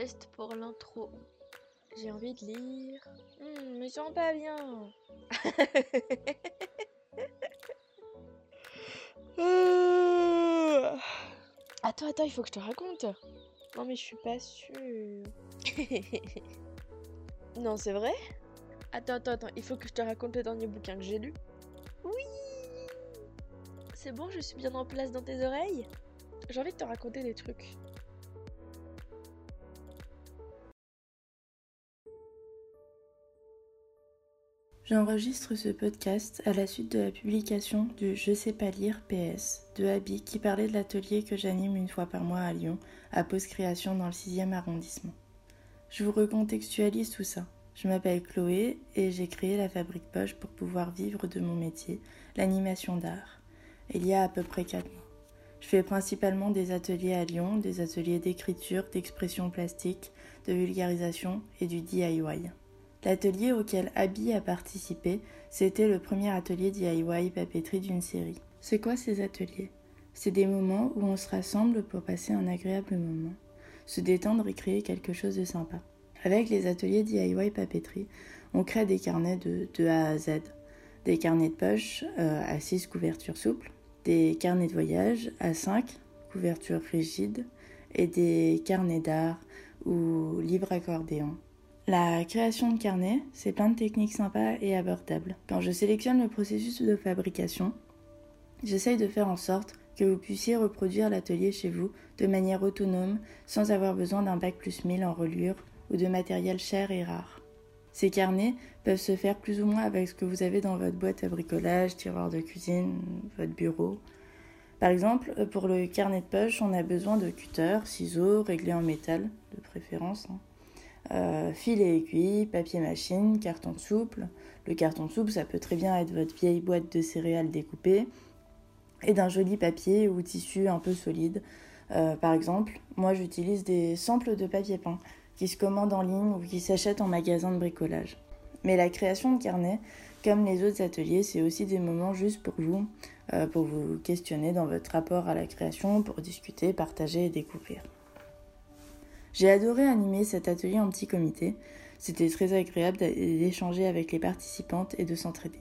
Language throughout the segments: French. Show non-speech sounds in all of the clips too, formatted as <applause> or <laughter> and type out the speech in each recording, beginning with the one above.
test pour l'intro. J'ai envie de lire. Hmm, me sens pas bien. <laughs> attends, attends, il faut que je te raconte. Non mais je suis pas sûre. <laughs> non, c'est vrai? Attends, attends, attends, il faut que je te raconte le dernier bouquin que j'ai lu. Oui C'est bon, je suis bien en place dans tes oreilles? J'ai envie de te raconter des trucs. J'enregistre ce podcast à la suite de la publication du Je sais pas lire PS de Abby qui parlait de l'atelier que j'anime une fois par mois à Lyon, à Post Création dans le 6e arrondissement. Je vous recontextualise tout ça. Je m'appelle Chloé et j'ai créé la Fabrique Poche pour pouvoir vivre de mon métier, l'animation d'art, il y a à peu près 4 mois. Je fais principalement des ateliers à Lyon, des ateliers d'écriture, d'expression plastique, de vulgarisation et du DIY. L'atelier auquel Abby a participé, c'était le premier atelier DIY papeterie d'une série. C'est quoi ces ateliers? C'est des moments où on se rassemble pour passer un agréable moment, se détendre et créer quelque chose de sympa. Avec les ateliers DIY papeterie, on crée des carnets de, A à Z. Des carnets de poche euh, à 6 couvertures souples, des carnets de voyage à 5 couvertures rigides et des carnets d'art ou libre accordéon la création de carnet, c'est plein de techniques sympas et abordables. Quand je sélectionne le processus de fabrication, j'essaye de faire en sorte que vous puissiez reproduire l'atelier chez vous de manière autonome sans avoir besoin d'un bac plus 1000 en reliure ou de matériel cher et rare. Ces carnets peuvent se faire plus ou moins avec ce que vous avez dans votre boîte à bricolage, tiroir de cuisine, votre bureau. Par exemple, pour le carnet de poche, on a besoin de cutter, ciseaux, réglés en métal, de préférence. Hein. Euh, fil et aiguille, papier machine, carton souple. Le carton souple, ça peut très bien être votre vieille boîte de céréales découpée et d'un joli papier ou tissu un peu solide. Euh, par exemple, moi j'utilise des samples de papier peint qui se commandent en ligne ou qui s'achètent en magasin de bricolage. Mais la création de carnet, comme les autres ateliers, c'est aussi des moments juste pour vous, euh, pour vous questionner dans votre rapport à la création, pour discuter, partager et découvrir. J'ai adoré animer cet atelier en petit comité. C'était très agréable d'échanger avec les participantes et de s'entraider.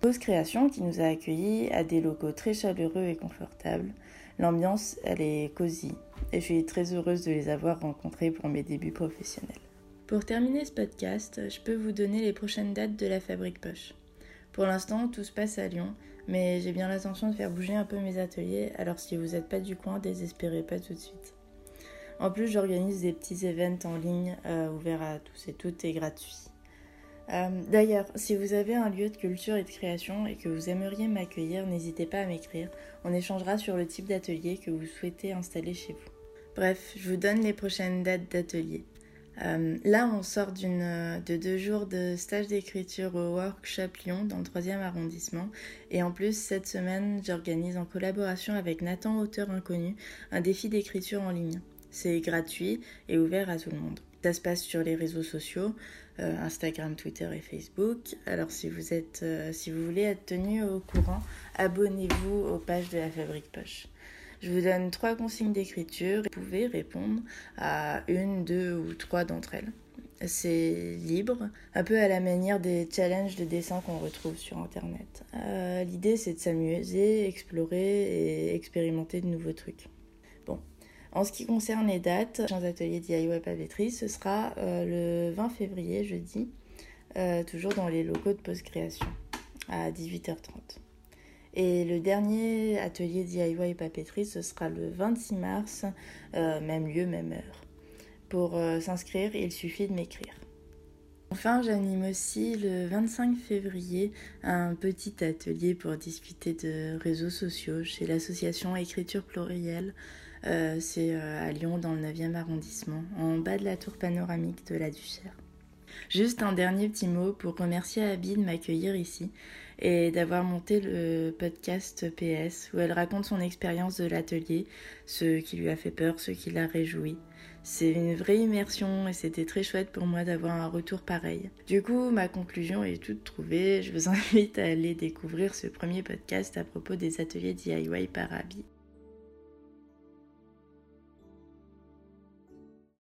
Pause Création, qui nous a accueillis, a des locaux très chaleureux et confortables. L'ambiance, elle est cosy et je suis très heureuse de les avoir rencontrés pour mes débuts professionnels. Pour terminer ce podcast, je peux vous donner les prochaines dates de la Fabrique Poche. Pour l'instant, tout se passe à Lyon, mais j'ai bien l'intention de faire bouger un peu mes ateliers, alors si vous n'êtes pas du coin, désespérez pas tout de suite. En plus, j'organise des petits events en ligne euh, ouverts à tous et toutes et gratuits. Euh, d'ailleurs, si vous avez un lieu de culture et de création et que vous aimeriez m'accueillir, n'hésitez pas à m'écrire. On échangera sur le type d'atelier que vous souhaitez installer chez vous. Bref, je vous donne les prochaines dates d'atelier. Euh, là, on sort de deux jours de stage d'écriture au Workshop Lyon dans le 3e arrondissement. Et en plus, cette semaine, j'organise en collaboration avec Nathan, auteur inconnu, un défi d'écriture en ligne. C'est gratuit et ouvert à tout le monde. Ça se passe sur les réseaux sociaux, euh, Instagram, Twitter et Facebook. Alors si vous êtes, euh, si vous voulez être tenu au courant, abonnez-vous aux pages de la Fabrique Poche. Je vous donne trois consignes d'écriture. Vous pouvez répondre à une, deux ou trois d'entre elles. C'est libre, un peu à la manière des challenges de dessin qu'on retrouve sur Internet. Euh, l'idée, c'est de s'amuser, explorer et expérimenter de nouveaux trucs. En ce qui concerne les dates, un atelier DIY papeterie, ce sera euh, le 20 février, jeudi, euh, toujours dans les locaux de post-création, à 18h30. Et le dernier atelier DIY papeterie, ce sera le 26 mars, euh, même lieu, même heure. Pour s'inscrire, il suffit de m'écrire. Enfin, j'anime aussi le 25 février un petit atelier pour discuter de réseaux sociaux chez l'association Écriture Plurielle euh, c'est euh, à Lyon, dans le 9e arrondissement, en bas de la tour panoramique de la Duchère. Juste un dernier petit mot pour remercier Abby de m'accueillir ici et d'avoir monté le podcast PS où elle raconte son expérience de l'atelier, ce qui lui a fait peur, ce qui l'a réjoui. C'est une vraie immersion et c'était très chouette pour moi d'avoir un retour pareil. Du coup, ma conclusion est toute trouvée. Je vous <laughs> invite à aller découvrir ce premier podcast à propos des ateliers DIY par Abby.